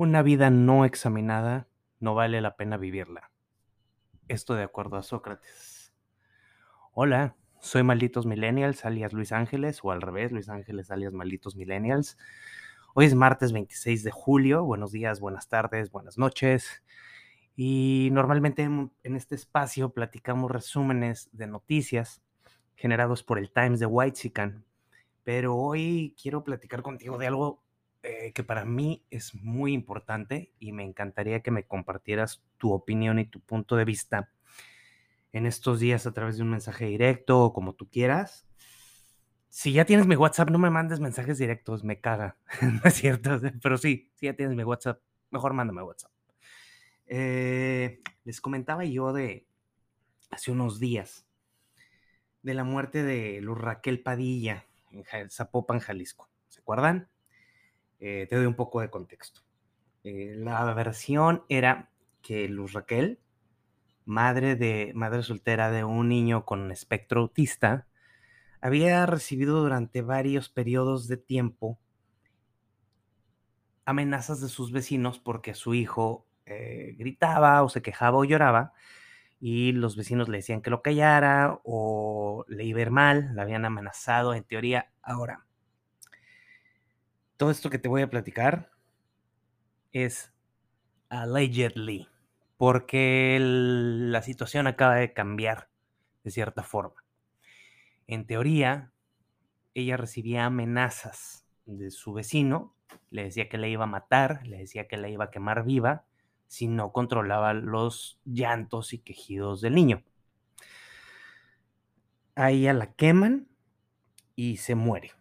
Una vida no examinada no vale la pena vivirla. Esto de acuerdo a Sócrates. Hola, soy Malditos Millennials, alias Luis Ángeles, o al revés, Luis Ángeles, alias Malditos Millennials. Hoy es martes 26 de julio. Buenos días, buenas tardes, buenas noches. Y normalmente en este espacio platicamos resúmenes de noticias generados por el Times de Whitezican. Pero hoy quiero platicar contigo de algo eh, que para mí es muy importante y me encantaría que me compartieras tu opinión y tu punto de vista en estos días a través de un mensaje directo o como tú quieras. Si ya tienes mi WhatsApp, no me mandes mensajes directos, me caga, ¿no es cierto? Pero sí, si ya tienes mi WhatsApp, mejor mándame WhatsApp. Eh, les comentaba yo de hace unos días de la muerte de Luz Raquel Padilla en Zapopan, Jalisco. ¿Se acuerdan? Eh, te doy un poco de contexto. Eh, la versión era que Luz Raquel, madre, de, madre soltera de un niño con espectro autista, había recibido durante varios periodos de tiempo amenazas de sus vecinos porque su hijo eh, gritaba o se quejaba o lloraba y los vecinos le decían que lo callara o le iba a ir mal, la habían amenazado en teoría. Ahora, todo esto que te voy a platicar es allegedly, porque la situación acaba de cambiar de cierta forma. En teoría, ella recibía amenazas de su vecino, le decía que le iba a matar, le decía que le iba a quemar viva si no controlaba los llantos y quejidos del niño. A ella la queman y se muere.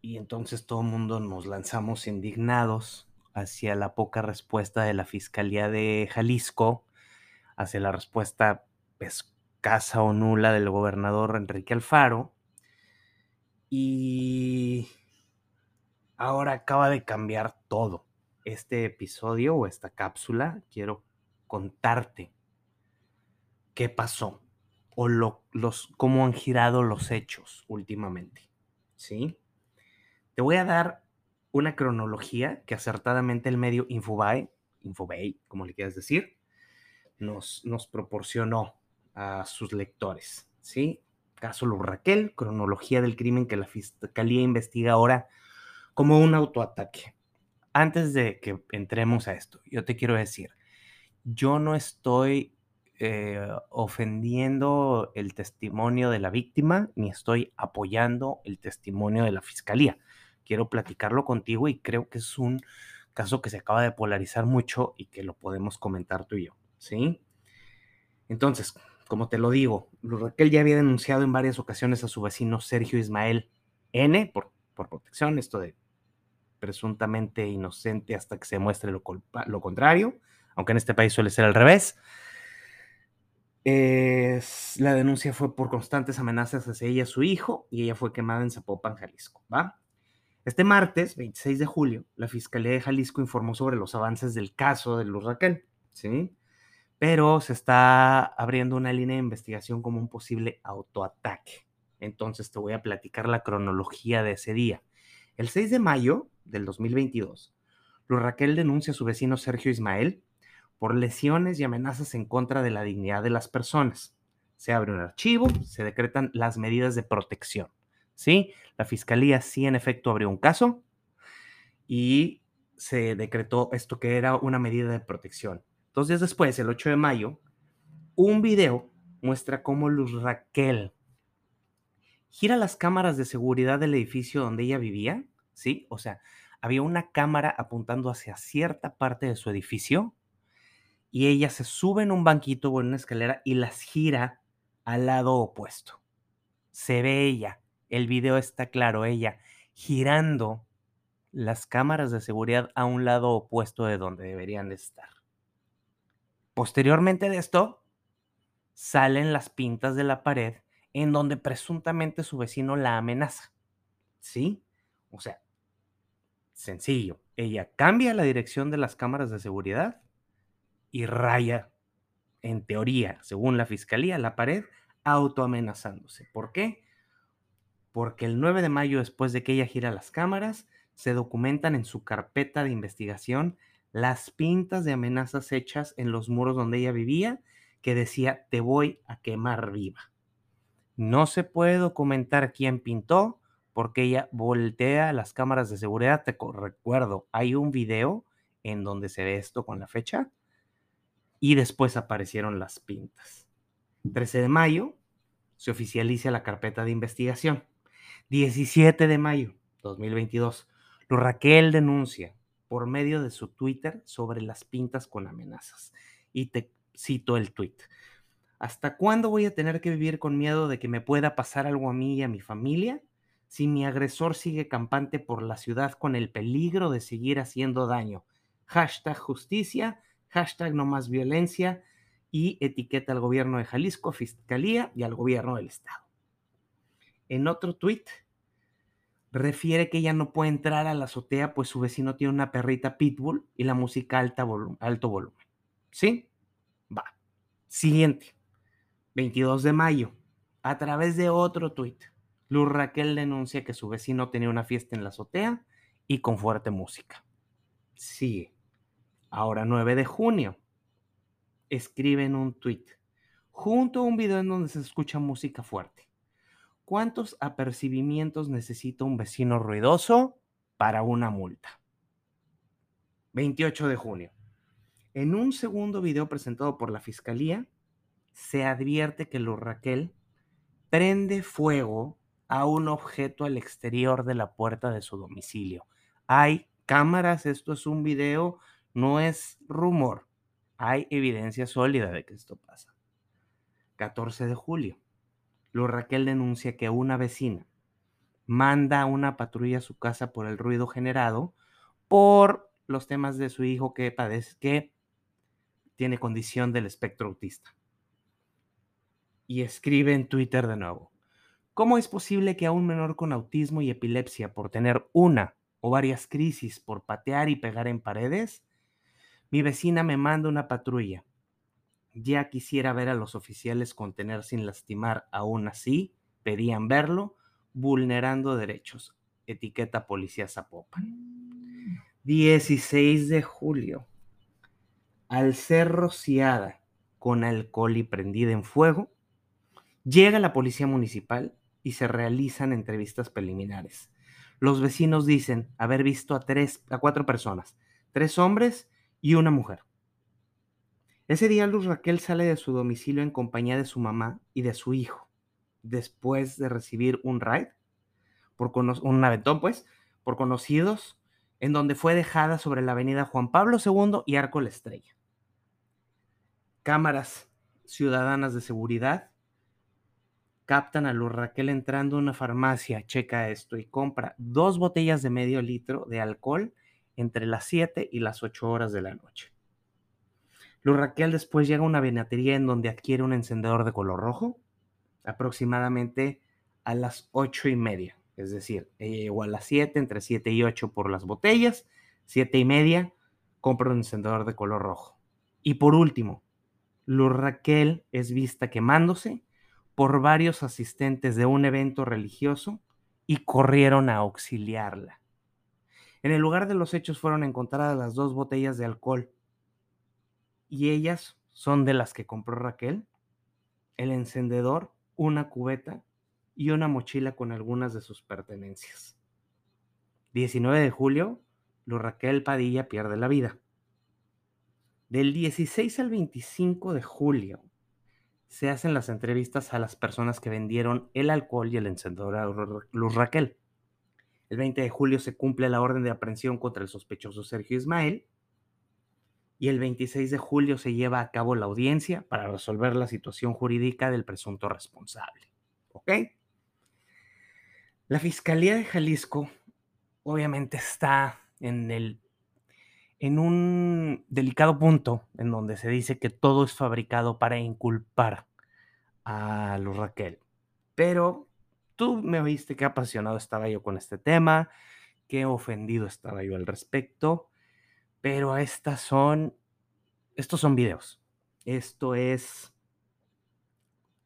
Y entonces todo el mundo nos lanzamos indignados hacia la poca respuesta de la Fiscalía de Jalisco, hacia la respuesta escasa o nula del gobernador Enrique Alfaro. Y ahora acaba de cambiar todo. Este episodio o esta cápsula, quiero contarte qué pasó o los, cómo han girado los hechos últimamente. ¿Sí? Te voy a dar una cronología que acertadamente el medio Infobae, Infobay, como le quieras decir, nos, nos proporcionó a sus lectores. ¿sí? Caso Luz Raquel, cronología del crimen que la fiscalía investiga ahora como un autoataque. Antes de que entremos a esto, yo te quiero decir, yo no estoy eh, ofendiendo el testimonio de la víctima ni estoy apoyando el testimonio de la fiscalía quiero platicarlo contigo y creo que es un caso que se acaba de polarizar mucho y que lo podemos comentar tú y yo, ¿sí? Entonces, como te lo digo, Raquel ya había denunciado en varias ocasiones a su vecino Sergio Ismael N por, por protección, esto de presuntamente inocente hasta que se muestre lo, contrario, aunque en este país suele ser al revés. la denuncia fue por constantes amenazas hacia ella y su hijo, y ella fue quemada en Zapopan, Jalisco, ¿va? Este martes, 26 de julio, la Fiscalía de Jalisco informó sobre los avances del caso de Luz Raquel, ¿sí? Pero se está abriendo una línea de investigación como un posible autoataque. Entonces te voy a platicar la cronología de ese día. El 6 de mayo del 2022, Luz Raquel denuncia a su vecino Sergio Ismael por lesiones y amenazas en contra de la dignidad de las personas. Se abre un archivo, se decretan las medidas de protección. ¿sí? La fiscalía sí en efecto abrió un caso y se decretó esto que era una medida de protección. Dos días después, el 8 de mayo, un video muestra cómo Luz Raquel gira las cámaras de seguridad del edificio donde ella vivía, ¿sí? O sea, había una cámara apuntando hacia cierta parte de su edificio y ella se sube en un banquito o en una escalera y las gira al lado opuesto. Se ve ella el video está claro, ella girando las cámaras de seguridad a un lado opuesto de donde deberían estar. Posteriormente de esto, salen las pintas de la pared en donde presuntamente su vecino la amenaza. ¿Sí? O sea, sencillo. Ella cambia la dirección de las cámaras de seguridad y raya en teoría, según la fiscalía, la pared autoamenazándose. ¿Por qué? Porque el 9 de mayo, después de que ella gira las cámaras, se documentan en su carpeta de investigación las pintas de amenazas hechas en los muros donde ella vivía, que decía, te voy a quemar viva. No se puede documentar quién pintó, porque ella voltea las cámaras de seguridad. Te recuerdo, hay un video en donde se ve esto con la fecha y después aparecieron las pintas. 13 de mayo se oficializa la carpeta de investigación. 17 de mayo 2022, lo Raquel denuncia por medio de su Twitter sobre las pintas con amenazas. Y te cito el tweet. ¿Hasta cuándo voy a tener que vivir con miedo de que me pueda pasar algo a mí y a mi familia? Si mi agresor sigue campante por la ciudad con el peligro de seguir haciendo daño. Hashtag justicia, hashtag no más violencia y etiqueta al gobierno de Jalisco, Fiscalía y al gobierno del Estado. En otro tweet refiere que ella no puede entrar a la azotea pues su vecino tiene una perrita pitbull y la música alta alto volumen. ¿Sí? Va. Siguiente. 22 de mayo. A través de otro tuit, Luz Raquel denuncia que su vecino tenía una fiesta en la azotea y con fuerte música. Sigue. Ahora 9 de junio. Escribe en un tuit, junto a un video en donde se escucha música fuerte. ¿Cuántos apercibimientos necesita un vecino ruidoso para una multa? 28 de junio. En un segundo video presentado por la Fiscalía, se advierte que Luz Raquel prende fuego a un objeto al exterior de la puerta de su domicilio. Hay cámaras, esto es un video, no es rumor. Hay evidencia sólida de que esto pasa. 14 de julio. Luz Raquel denuncia que una vecina manda una patrulla a su casa por el ruido generado por los temas de su hijo que padece, que tiene condición del espectro autista. Y escribe en Twitter de nuevo, ¿cómo es posible que a un menor con autismo y epilepsia por tener una o varias crisis por patear y pegar en paredes, mi vecina me manda una patrulla ya quisiera ver a los oficiales contener sin lastimar, aún así, pedían verlo, vulnerando derechos. Etiqueta Policía Zapopan. 16 de julio. Al ser rociada con alcohol y prendida en fuego, llega la policía municipal y se realizan entrevistas preliminares. Los vecinos dicen haber visto a tres, a cuatro personas, tres hombres y una mujer. Ese día Luz Raquel sale de su domicilio en compañía de su mamá y de su hijo, después de recibir un ride, por un aventón pues, por conocidos, en donde fue dejada sobre la avenida Juan Pablo II y Arco La Estrella. Cámaras ciudadanas de seguridad captan a Luz Raquel entrando a una farmacia, checa esto, y compra dos botellas de medio litro de alcohol entre las 7 y las 8 horas de la noche. Luz Raquel después llega a una venatería en donde adquiere un encendedor de color rojo, aproximadamente a las ocho y media. Es decir, ella llegó a las 7, entre 7 y 8 por las botellas, siete y media, compra un encendedor de color rojo. Y por último, Luz Raquel es vista quemándose por varios asistentes de un evento religioso y corrieron a auxiliarla. En el lugar de los hechos fueron encontradas las dos botellas de alcohol y ellas son de las que compró Raquel, el encendedor, una cubeta y una mochila con algunas de sus pertenencias. 19 de julio, Raquel Padilla pierde la vida. Del 16 al 25 de julio se hacen las entrevistas a las personas que vendieron el alcohol y el encendedor a Luz Raquel. El 20 de julio se cumple la orden de aprehensión contra el sospechoso Sergio Ismael y el 26 de julio se lleva a cabo la audiencia para resolver la situación jurídica del presunto responsable. ¿Ok? La Fiscalía de Jalisco obviamente está en el en un delicado punto en donde se dice que todo es fabricado para inculpar a los Raquel. Pero tú me oíste qué apasionado estaba yo con este tema, qué ofendido estaba yo al respecto pero estas son, estos son videos. Esto es,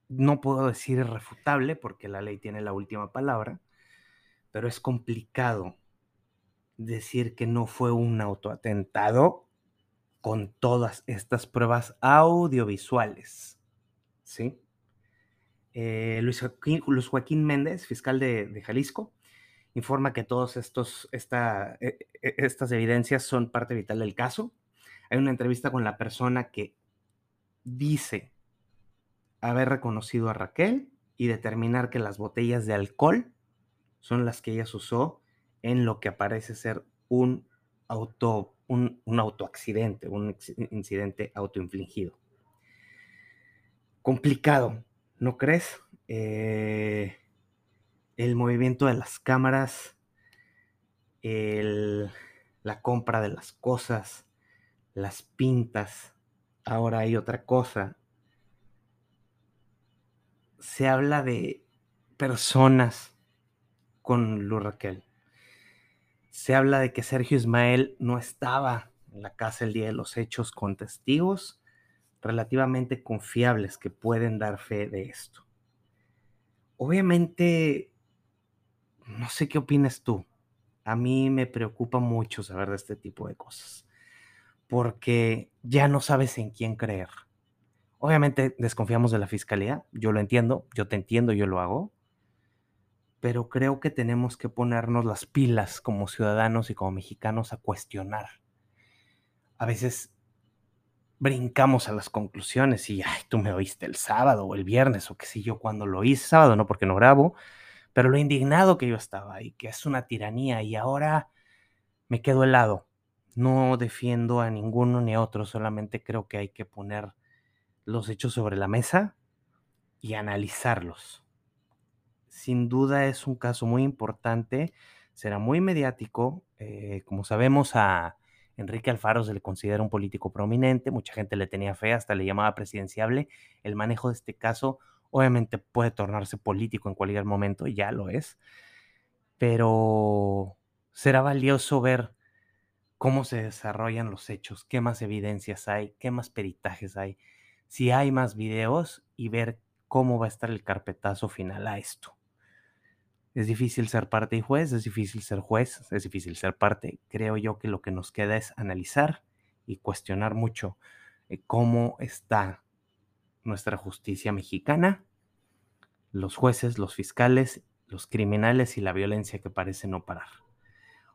no puedo decir irrefutable porque la ley tiene la última palabra, pero es complicado decir que no fue un autoatentado con todas estas pruebas audiovisuales. ¿Sí? Eh, Luis, Joaquín, Méndez, fiscal de, Jalisco, informa que todas esta, e, e, estas evidencias son parte vital del caso. Hay una entrevista con la persona que dice haber reconocido a Raquel y determinar que las botellas de alcohol son las que ella usó en lo que parece ser un auto, un, un autoaccidente, un incidente autoinfligido. Complicado, ¿no crees? Eh, el movimiento de las cámaras, la compra de las cosas, las pintas. Ahora hay otra cosa. Se habla de personas con Lu Raquel. Se habla de que Sergio Ismael no estaba en la casa el día de los hechos con testigos relativamente confiables que pueden dar fe de esto. Obviamente, no sé qué opinas tú. A mí me preocupa mucho saber de este tipo de cosas, porque ya no sabes en quién creer. Obviamente desconfiamos de la fiscalía, yo lo entiendo, yo te entiendo, yo lo hago, pero creo que tenemos que ponernos las pilas como ciudadanos y como mexicanos a cuestionar. A veces brincamos a las conclusiones y, ay, tú me oíste el sábado o el viernes o qué sé yo cuando lo hice sábado, no porque no grabo, pero lo indignado que yo estaba y que es una tiranía y ahora me quedo helado. No defiendo a ninguno ni a otro, solamente creo que hay que poner los hechos sobre la mesa y analizarlos. Sin duda es un caso muy importante, será muy mediático. Eh, como sabemos, a Enrique Alfaro se le considera un político prominente, mucha gente le tenía fe, hasta le llamaba presidenciable. El manejo de este caso obviamente puede tornarse político en cualquier momento, ya lo es, pero será valioso ver cómo se desarrollan los hechos, qué más evidencias hay, qué más peritajes hay, si hay más videos y ver cómo va a estar el carpetazo final a esto. Es difícil ser parte y juez, es difícil ser juez, es difícil ser parte. Creo yo que lo que nos queda es analizar y cuestionar mucho eh, cómo está nuestra justicia mexicana, los jueces, los fiscales, los criminales y la violencia que parece no parar.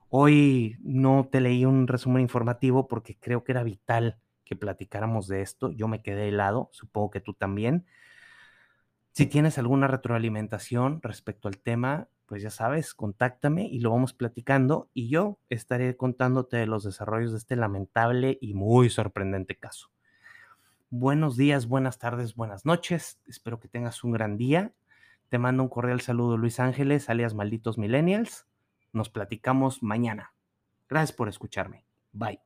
Hoy no te leí un resumen informativo porque creo que era vital que platicáramos de esto. Yo me quedé helado, supongo que tú también. Si tienes alguna retroalimentación respecto al tema, pues ya sabes, contáctame y lo vamos platicando y yo estaré contándote los desarrollos de este lamentable y muy sorprendente caso. Buenos días, buenas tardes, buenas noches. Espero que tengas un gran día. Te mando un cordial saludo Luis Ángeles, alias Malditos Millennials. Nos platicamos mañana. Gracias por escucharme. Bye.